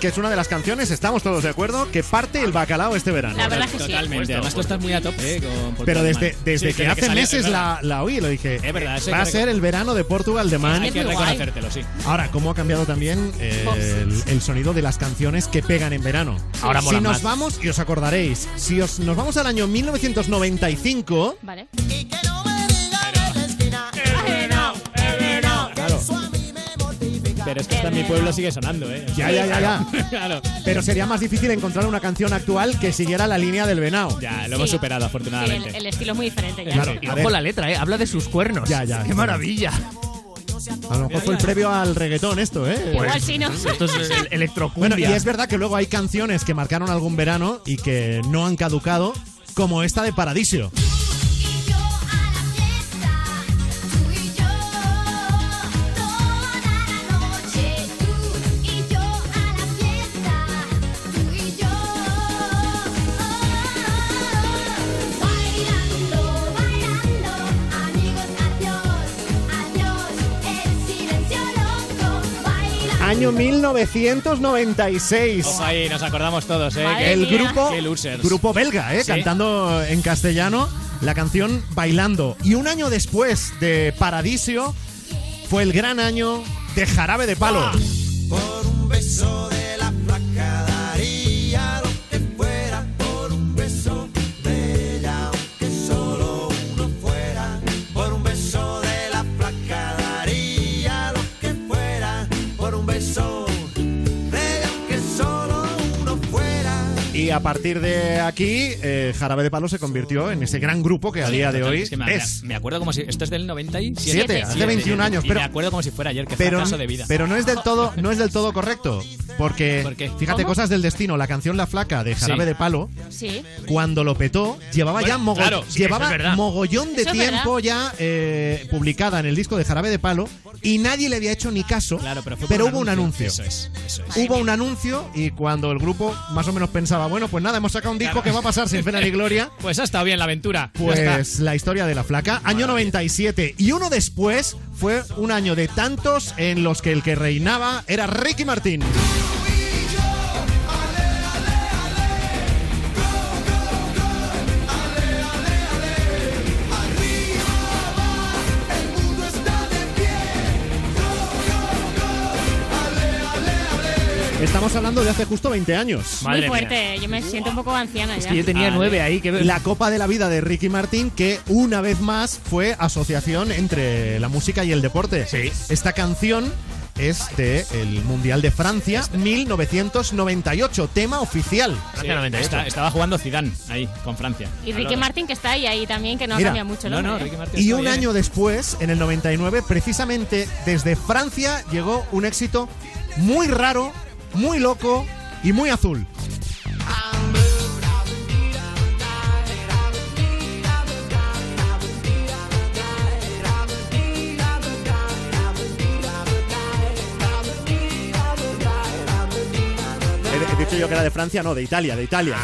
que es una de las canciones, estamos todos de acuerdo, que parte el bacalao este verano. La verdad que sí. Totalmente. Además, tú estás muy a tope eh, con Pero desde, desde Sí, que hace salió, meses es la, la oí, lo dije. Es verdad, Va a que ser el verano de Portugal de Man. Hay que reconocértelo, sí. Ahora, ¿cómo ha cambiado también eh, el, el sonido de las canciones que pegan en verano? Ahora si mola nos más. vamos, y os acordaréis, si os, nos vamos al año 1995, Vale. Pero es que hasta en mi pueblo sigue sonando, ¿eh? Ya, ya, ya, ya. claro. pero sería más difícil encontrar una canción actual que siguiera la línea del venao. Ya, lo hemos Sí. superado, Sí, afortunadamente. el, el estilo es muy diferente ya. Claro, Y a ojo ver. la letra, ¿eh? Habla de sus cuernos. Ya, ya. ¡Qué maravilla! A lo mejor fue el previo al reggaetón esto, ¿eh? Igual sí, ¿no? Esto es el-. Bueno, y es verdad que luego hay canciones que marcaron algún verano y que no han caducado, como esta de Paradiso. Año 1996. Ojo ahí, nos acordamos todos, ¿eh? Madre El mía. grupo, grupo belga, ¿eh? Sí. cantando en castellano la canción Bailando. Y un año después de Paradiso fue el gran año de Jarabe de Palo. Por un beso de la Y a partir de aquí, eh, Jarabe de Palo se convirtió en ese gran grupo que a día de hoy es que me, es. me acuerdo como si. Esto es del 97. Siete, hace 21 años, Y pero- me acuerdo como si fuera ayer, que Pero, fracaso de vida. pero no es del todo, no es del todo correcto. Porque, ¿Por qué? fíjate, ¿Cómo? cosas del destino. La canción La Flaca de Jarabe Sí. de Palo, Sí. cuando lo petó, llevaba Bueno, ya mogo- claro, sí, llevaba eso es verdad. mogollón de Eso es tiempo ya eh, publicada en el disco de Jarabe de Palo y nadie le había hecho ni caso. Claro, pero, fue por hubo un anuncio. Eso es, eso es. Hubo un anuncio y cuando el grupo más o menos pensaba, bueno, pues nada, hemos sacado un disco Claro. que va a pasar sin pena ni gloria. Pues ha estado bien la aventura. Ya Pues la historia de la flaca, año 97. Y uno después fue un año de tantos en los que el que reinaba era Ricky Martín. Hablando de hace justo 20 años. Madre muy mía. fuerte. Yo me siento un poco anciana Es ya. que yo tenía nueve ahí. Que... La Copa de la Vida de Ricky Martín, que una vez más fue asociación entre la música y el deporte. Sí. Esta canción es de el Mundial de Francia 1998, tema oficial. Sí, Francia 98. está- estaba jugando Zidane ahí, con Francia. Y Ricky Martin que está ahí, ahí también, que no Mira, cambia mucho No, ¿eh? Ricky Martin Y un bien, año ¿eh? después, en el 99, precisamente desde Francia llegó un éxito muy raro, muy loco y muy azul. He dicho yo que era de Francia, no, de Italia, de Italia.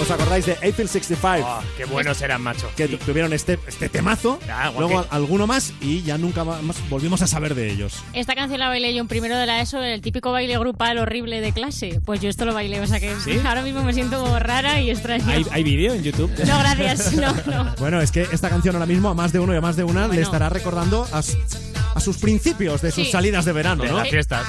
¿Os acordáis de April 65? Oh, qué buenos eran, macho. que tu- tuvieron este, este temazo, Ah, luego que- alguno más y ya nunca más volvimos a saber de ellos. Esta canción la bailé yo en primero de la ESO, el típico baile grupal horrible de clase. Pues yo esto lo bailé, o sea que ¿Sí? ahora mismo me siento rara y extraña. ¿Hay, hay vídeo en YouTube? No, gracias, no, no. Bueno, es que esta canción ahora mismo a más de uno y a más de una le estará recordando a, sus principios de sus Sí. salidas de verano, De ¿no? las fiestas.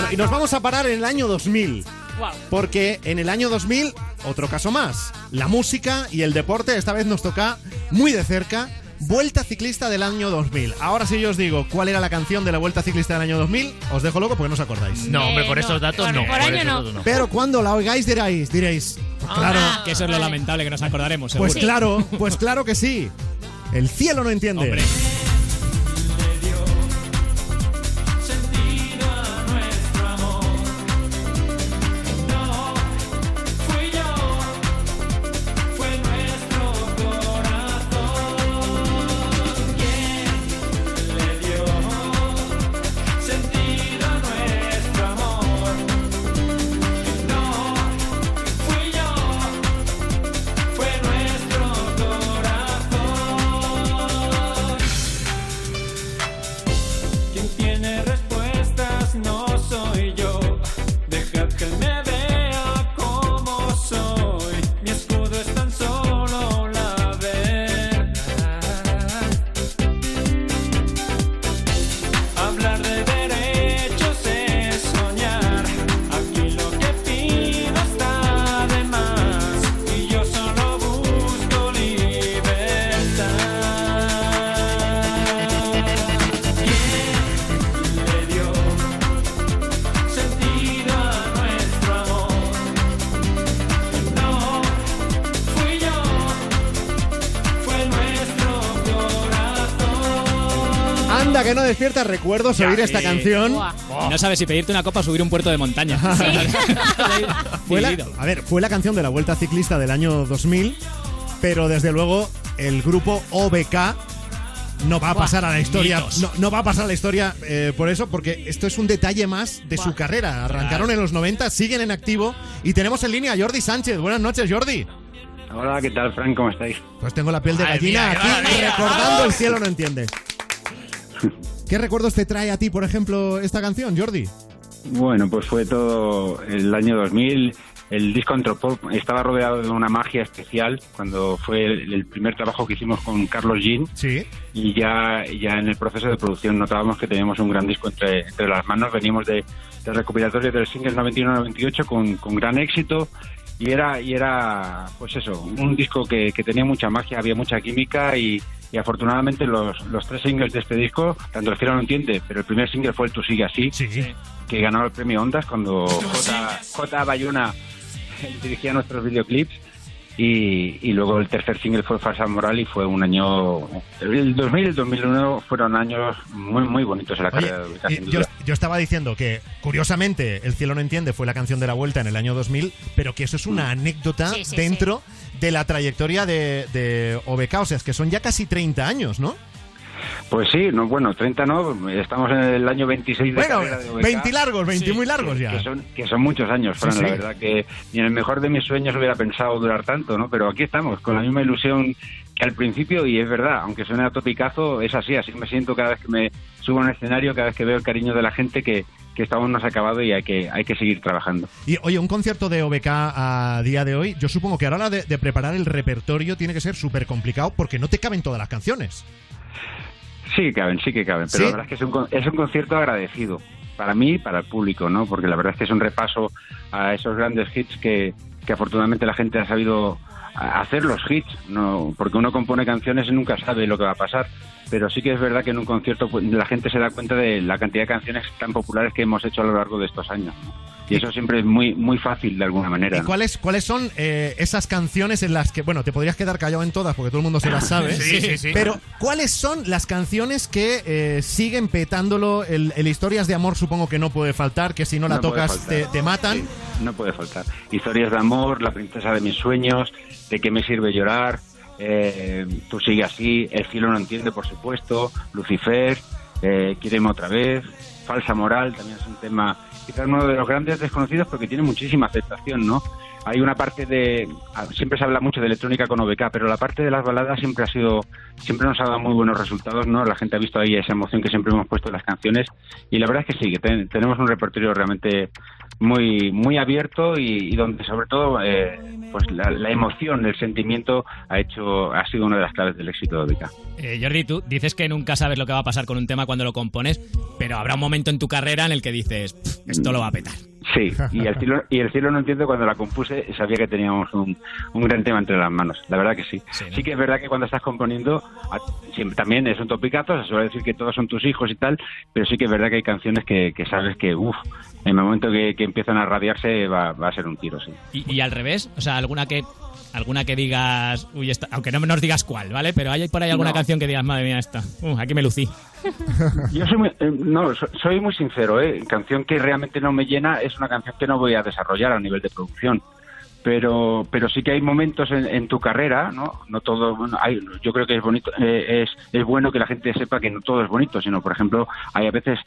Bueno, y nos vamos a parar en el año 2000, Wow. porque en el año 2000, otro caso más, la música y el deporte esta vez nos toca muy de cerca. Vuelta ciclista del año 2000. Ahora si yo os digo cuál era la canción de la Vuelta ciclista del año 2000, os dejo loco porque no os acordáis. No, hombre, por esos datos por- no. por año no. datos Pero cuando la oigáis diréis, diréis, pues claro, Ah, Que eso es lo vale. lamentable, que nos acordaremos, seguro. pues claro, pues claro que sí. El cielo no entiende. Hombre. Despierta recuerdos oír esta sí. canción. Buah. Y no sabes si pedirte una copa o subir un puerto de montaña. Fue la, a ver, fue la canción de la Vuelta Ciclista del año 2000, pero desde luego el grupo OBK no va a Buah, pasar a la historia. No, no va a pasar a la historia eh, por eso, porque esto es un detalle más de su carrera. Arrancaron en los 90, siguen en activo y tenemos en línea a Jordi Sánchez. Buenas noches, Jordi. Hola, ¿qué tal, Frank? ¿Cómo estáis? Pues tengo la piel de gallina mía, aquí recordando el cielo no entiende. ¿Qué recuerdos te trae a ti, por ejemplo, esta canción, Jordi? Bueno, pues fue todo el año 2000. El disco Antropop estaba rodeado de una magia especial cuando fue el, el primer trabajo que hicimos con Carlos Jean Sí. y ya, ya en el proceso de producción notábamos que teníamos un gran disco entre, entre las manos. Veníamos de, del recopilatorio del singles 91-98 con, con gran éxito y era, y era pues eso, un disco que, que tenía mucha magia, había mucha química y, y afortunadamente los, los tres singles de este disco, tanto el cielo no entiende, pero el primer single fue el Tú sigue así, Sí. que ganó el premio Ondas cuando J, J. Bayona dirigía nuestros videoclips. Y, y luego el tercer single fue Falsa Moral y fue un año... El 2000 y el 2001 fueron años muy muy bonitos en la Oye, carrera de Ubica, y sin yo, duda. yo estaba diciendo que, curiosamente, El cielo no entiende fue la canción de la vuelta en el año 2000, pero que eso es una anécdota Sí, sí, dentro de la trayectoria de, de OBK. O sea, es que son ya casi 30 años, ¿no? Pues sí, no, bueno, 30 no, estamos en el año 26 de Bueno, carrera de OBK, 20 largos, 20 muy largos ya. Que son, que son muchos años, Fran, Sí, la verdad que ni en el mejor de mis sueños hubiera pensado durar tanto, ¿no? Pero aquí estamos, con la misma ilusión que al principio, y es verdad, aunque suene a topicazo, es así, así me siento cada vez que me subo a un escenario, cada vez que veo el cariño de la gente, que, que esto aún no se ha acabado y hay que, hay que seguir trabajando. Y oye, un concierto de OBK a día de hoy, yo supongo que a la de, de preparar el repertorio tiene que ser súper complicado porque no te caben todas las canciones. Sí que caben, sí que caben, pero ¿Sí? la verdad es que es un, es un concierto agradecido para mí y para el público, ¿no? Porque la verdad es que es un repaso a esos grandes hits que, que afortunadamente la gente ha sabido hacer los hits, ¿no? Porque uno compone canciones y nunca sabe lo que va a pasar, pero sí que es verdad que en un concierto pues, la gente se da cuenta de la cantidad de canciones tan populares que hemos hecho a lo largo de estos años. Y eso siempre es muy muy fácil de alguna manera. ¿Y ¿no? cuáles, cuáles son eh, esas canciones en las que, bueno, te podrías quedar callado en todas porque todo el mundo se las sabe, Sí, sí, sí. pero ¿cuáles son las canciones que eh, siguen petándolo? El, el Historias de Amor supongo que no puede faltar, que si no la No tocas te, te matan. Sí, no puede faltar. Historias de amor, La princesa de mis sueños, De qué me sirve llorar, eh, Tú sigue así, El cielo no entiende, por supuesto, Lucifer, eh, Quíreme otra vez, Falsa moral, también es un tema quizás uno de los grandes desconocidos porque tiene muchísima aceptación, ¿no? Hay una parte de ah, siempre se habla mucho de electrónica con OBK, pero la parte de las baladas siempre ha sido siempre nos ha dado muy buenos resultados, ¿no? La gente ha visto ahí esa emoción que siempre hemos puesto en las canciones y la verdad es que sí, que ten- tenemos un repertorio realmente muy muy abierto y, donde sobre todo eh, pues la, emoción, el sentimiento ha hecho ha sido una de las claves del éxito de OBK. Eh, Jordi, tú dices que nunca sabes lo que va a pasar con un tema cuando lo compones, pero habrá un momento en tu carrera en el que dices, "Pff, esto lo va a petar. Sí, y el cielo, y el cielo no entiendo cuando la compuse, sabía que teníamos un, un gran tema entre las manos. La verdad que sí. Sí, que es verdad que cuando estás componiendo, también es un topicazo, se suele decir que todos son tus hijos y tal, pero sí que es verdad que hay canciones que, que sabes que, uff, en el momento que, que empiezan a radiarse va, va a ser un tiro, sí. Y, y al revés, o sea, alguna que alguna que digas, uy, esta- aunque no nos digas cuál, ¿vale? Pero hay por ahí alguna No. canción que digas, madre mía, esta, uh, aquí me lucí. Yo soy muy, eh, no, soy muy sincero, ¿eh? Canción que realmente no me llena es una canción que no voy a desarrollar a nivel de producción. Pero, pero sí que hay momentos en, en tu carrera, ¿no? No todo, bueno, hay, yo creo que es bonito, eh, es, es bueno que la gente sepa que no todo es bonito, sino, por ejemplo, hay a veces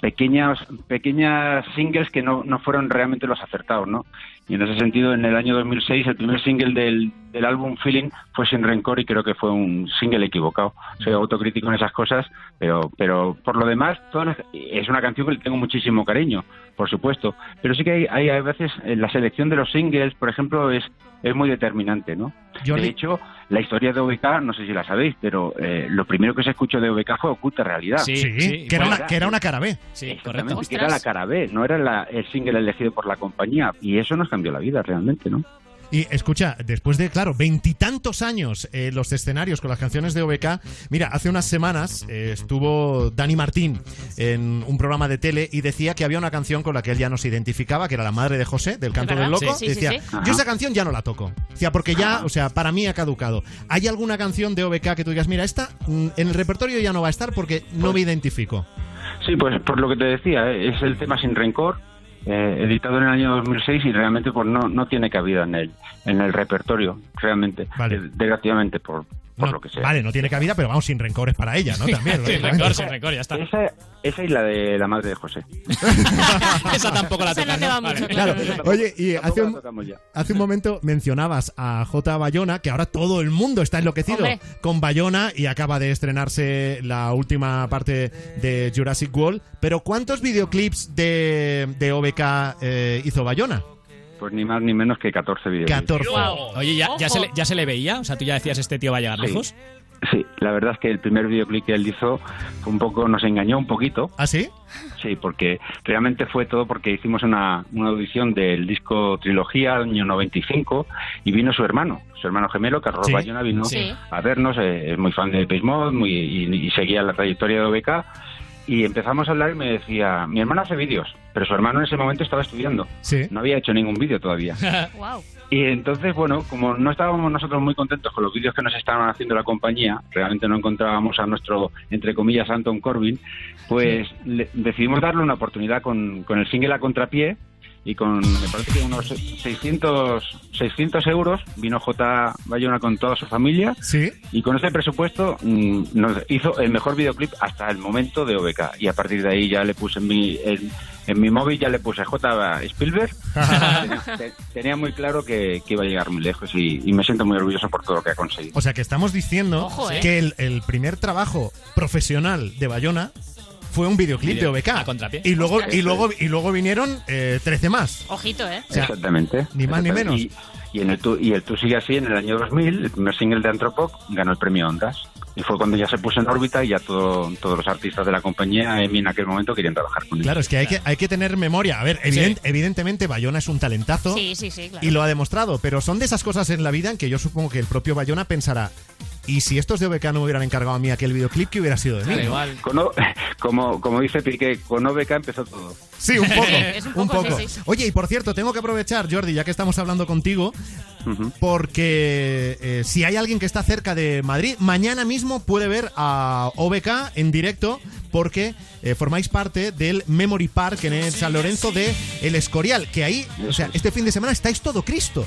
pequeñas pequeñas singles que no, no fueron realmente los acertados, ¿no? Y en ese sentido, en el año 2006, el primer single del, del álbum Feeling fue Sin Rencor y creo que fue un single equivocado. Soy autocrítico en esas cosas, pero pero por lo demás, todas las- es una canción que le tengo muchísimo cariño, por supuesto. Pero sí que hay, hay a veces, en la selección de los singles, por ejemplo, es, es muy determinante, ¿no? Jordi- De hecho, la historia de OBK, no sé si la sabéis, pero eh, lo primero que se escuchó de OBK fue Oculta Realidad. Sí, Sí, sí, que, era una, que era una cara B. Sí, correcto. que era la cara B, no era la- el single elegido por la compañía. Y eso nos cambió la vida realmente, ¿no? Y escucha, después de, claro, veintitantos años eh, los escenarios con las canciones de OBK, mira, hace unas semanas eh, estuvo Dani Martín en un programa de tele y decía que había una canción con la que él ya no se identificaba, que era la madre de José, del canto verdad? del loco. Sí, sí, decía, sí, sí. yo esa canción ya no la toco. Decía, porque ya, o sea, para mí ha caducado. ¿Hay alguna canción de OBK que tú digas, mira, esta mm, en el repertorio ya no va a estar porque no me identifico? Sí, pues por lo que te decía, ¿eh? es el tema Sin Rencor, eh, editado en el año 2006 y realmente pues no, no tiene cabida en el, en el repertorio, realmente, Vale. Eh, desgraciadamente por, por No, lo que sea. Vale, no tiene cabida, pero vamos, sin rencores para ella, ¿no? También. Sin rencor, sin rencor, ya está. Esa, esa y la de la madre de José. Esa tampoco la Esa no. Vale. Claro, oye, y hace un, hace momento mencionabas a J. Bayona, que ahora todo el mundo está enloquecido Hombre. con Bayona y acaba de estrenarse la última parte de Jurassic World. Pero ¿cuántos videoclips de, de OBK eh, hizo Bayona? Pues ni más ni menos que 14 vídeos. 14. Wow. Oye, ¿ya, ya, se le, ¿ya se le veía? O sea, tú ya decías, este tío va a llegar Sí. lejos. Sí, la verdad es que el primer videoclip que él hizo fue un poco, nos engañó un poquito, ¿Ah, sí? sí, porque realmente fue todo porque hicimos una, una audición del disco Trilogía año 95 y vino su hermano, su hermano gemelo, Carlos Sí, Bayona, vino sí. a vernos, eh, es muy fan de Page Mode muy, y, y seguía la trayectoria de OBK y empezamos a hablar y me decía, mi hermano hace vídeos, pero su hermano en ese momento estaba estudiando, Sí. no había hecho ningún vídeo todavía. Wow. Y entonces, bueno, como no estábamos nosotros muy contentos con los vídeos que nos estaban haciendo la compañía, realmente no encontrábamos a nuestro, entre comillas, Anton Corbin, pues le- decidimos darle una oportunidad con, con el single a contrapié y con, me parece que unos 600, 600 euros vino J. Bayona con toda su familia Sí. y con ese presupuesto mm, nos hizo el mejor videoclip hasta el momento de OBK y a partir de ahí ya le puse en mi, en, en mi móvil ya le puse J. Spielberg tenía, te- tenía muy claro que, que iba a llegar muy lejos y, y me siento muy orgulloso por todo lo que ha conseguido. O sea que estamos diciendo Ojo, ¿eh? que el, el primer trabajo profesional de Bayona fue un videoclip Video- de OBK. a contrapié. Y luego, y luego, y luego vinieron eh, 13 más. Ojito, ¿eh? O sea, Exactamente. ni más ni Exactamente. Y, y en el tú, y el tú sigue así en el año 2000, el primer single de Anthropoc ganó el premio Ondas. Y fue cuando ya se puso en órbita y ya todo, todos los artistas de la compañía, EMI en aquel momento, querían trabajar con él. Claro, es que hay, que hay que tener memoria. A ver, evident- evidentemente Bayona es un talentazo Sí, sí, sí, claro. y lo ha demostrado, pero son de esas cosas en la vida en que yo supongo que el propio Bayona pensará, ¿y si estos de OBK no me hubieran encargado a mí aquel videoclip, qué hubiera sido de mí? Igual. Con O- como, como dice Piqué, con OBK empezó todo. Sí, un poco. Es un poco, sí, sí. Oye, y por cierto, tengo que aprovechar, Jordi, ya que estamos hablando contigo, porque eh, si hay alguien que está cerca de Madrid, mañana mismo puede ver a OBK en directo, porque eh, formáis parte del Memory Park en el San Lorenzo de El Escorial, que ahí, o sea, este fin de semana estáis todo Cristo.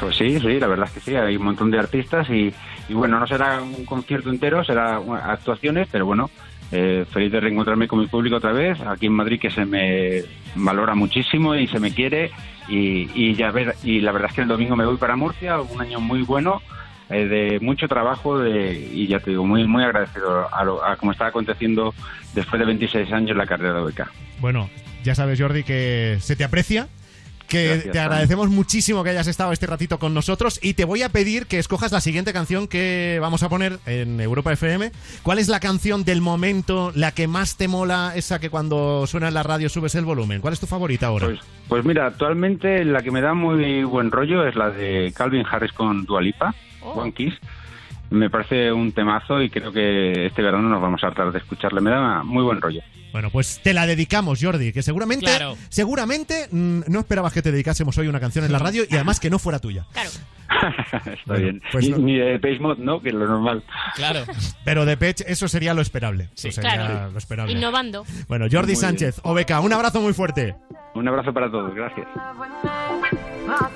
Pues sí, sí, la verdad es que sí, hay un montón de artistas y, y bueno, no será un concierto entero, será actuaciones, pero bueno, eh, feliz de reencontrarme con mi público otra vez, aquí en Madrid que se me valora muchísimo y se me quiere y, y ya ver, y la verdad es que el domingo me voy para Murcia, un año muy bueno, eh, de mucho trabajo de, y ya te digo, muy muy agradecido a, lo, a cómo está aconteciendo después de 26 años la carrera de OBK. Bueno, ya sabes, Jordi, que se te aprecia. Que Gracias, te agradecemos muchísimo que hayas estado este ratito con nosotros y te voy a pedir que escojas la siguiente canción que vamos a poner en Europa FM. ¿Cuál es la canción del momento, la que más te mola, esa que cuando suena en la radio subes el volumen? ¿Cuál es tu favorita ahora? Pues, pues mira, actualmente la que me da muy buen rollo es la de Calvin Harris con Dualipa, Oh. One Kiss. Me parece un temazo y creo que este verano nos vamos a tratar de escucharle. Me da muy buen rollo. Bueno, pues te la dedicamos, Jordi, que seguramente, Claro. seguramente mm, no esperabas que te dedicásemos hoy una canción en la radio y además que no fuera tuya. Claro. Está Bueno, bien. pues no- Ni de Page Mod, ¿no? Que es lo normal. Claro. Pero de Pech, eso sería lo esperable. Sí, Eso sería claro. lo esperable. Innovando. Bueno, Jordi Muy Sánchez, OBK, un abrazo muy fuerte. Un abrazo para todos. Gracias.